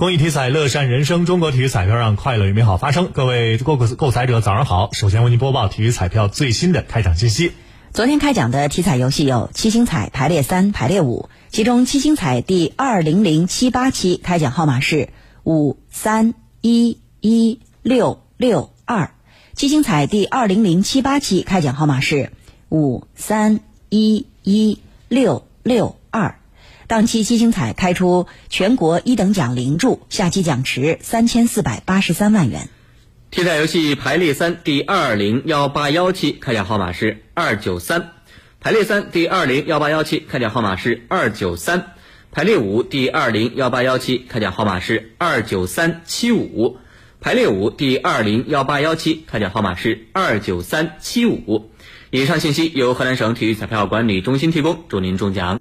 公益体彩，乐善人生。中国体育彩票让快乐与美好发生。各位购购购彩者，早上好！首先为您播报体育彩票最新的开奖信息。昨天开奖的体彩游戏有七星彩排列三、排列五，其中七星彩第二零零七八期开奖号码是五三一一六六二，七星彩第二零零七八期开奖号码是五三一一六六二。当期七星彩开出全国一等奖零注，下期奖池三千四百八十三万元。体彩游戏排列三第二零幺八幺期开奖号码是二九三，排列三第二零幺八幺期开奖号码是二九三，排列五第二零幺八幺期开奖号码是二九三七五，排列五第二零幺八幺期开奖号码是二九三七五。以上信息由河南省体育彩票管理中心提供，祝您中奖。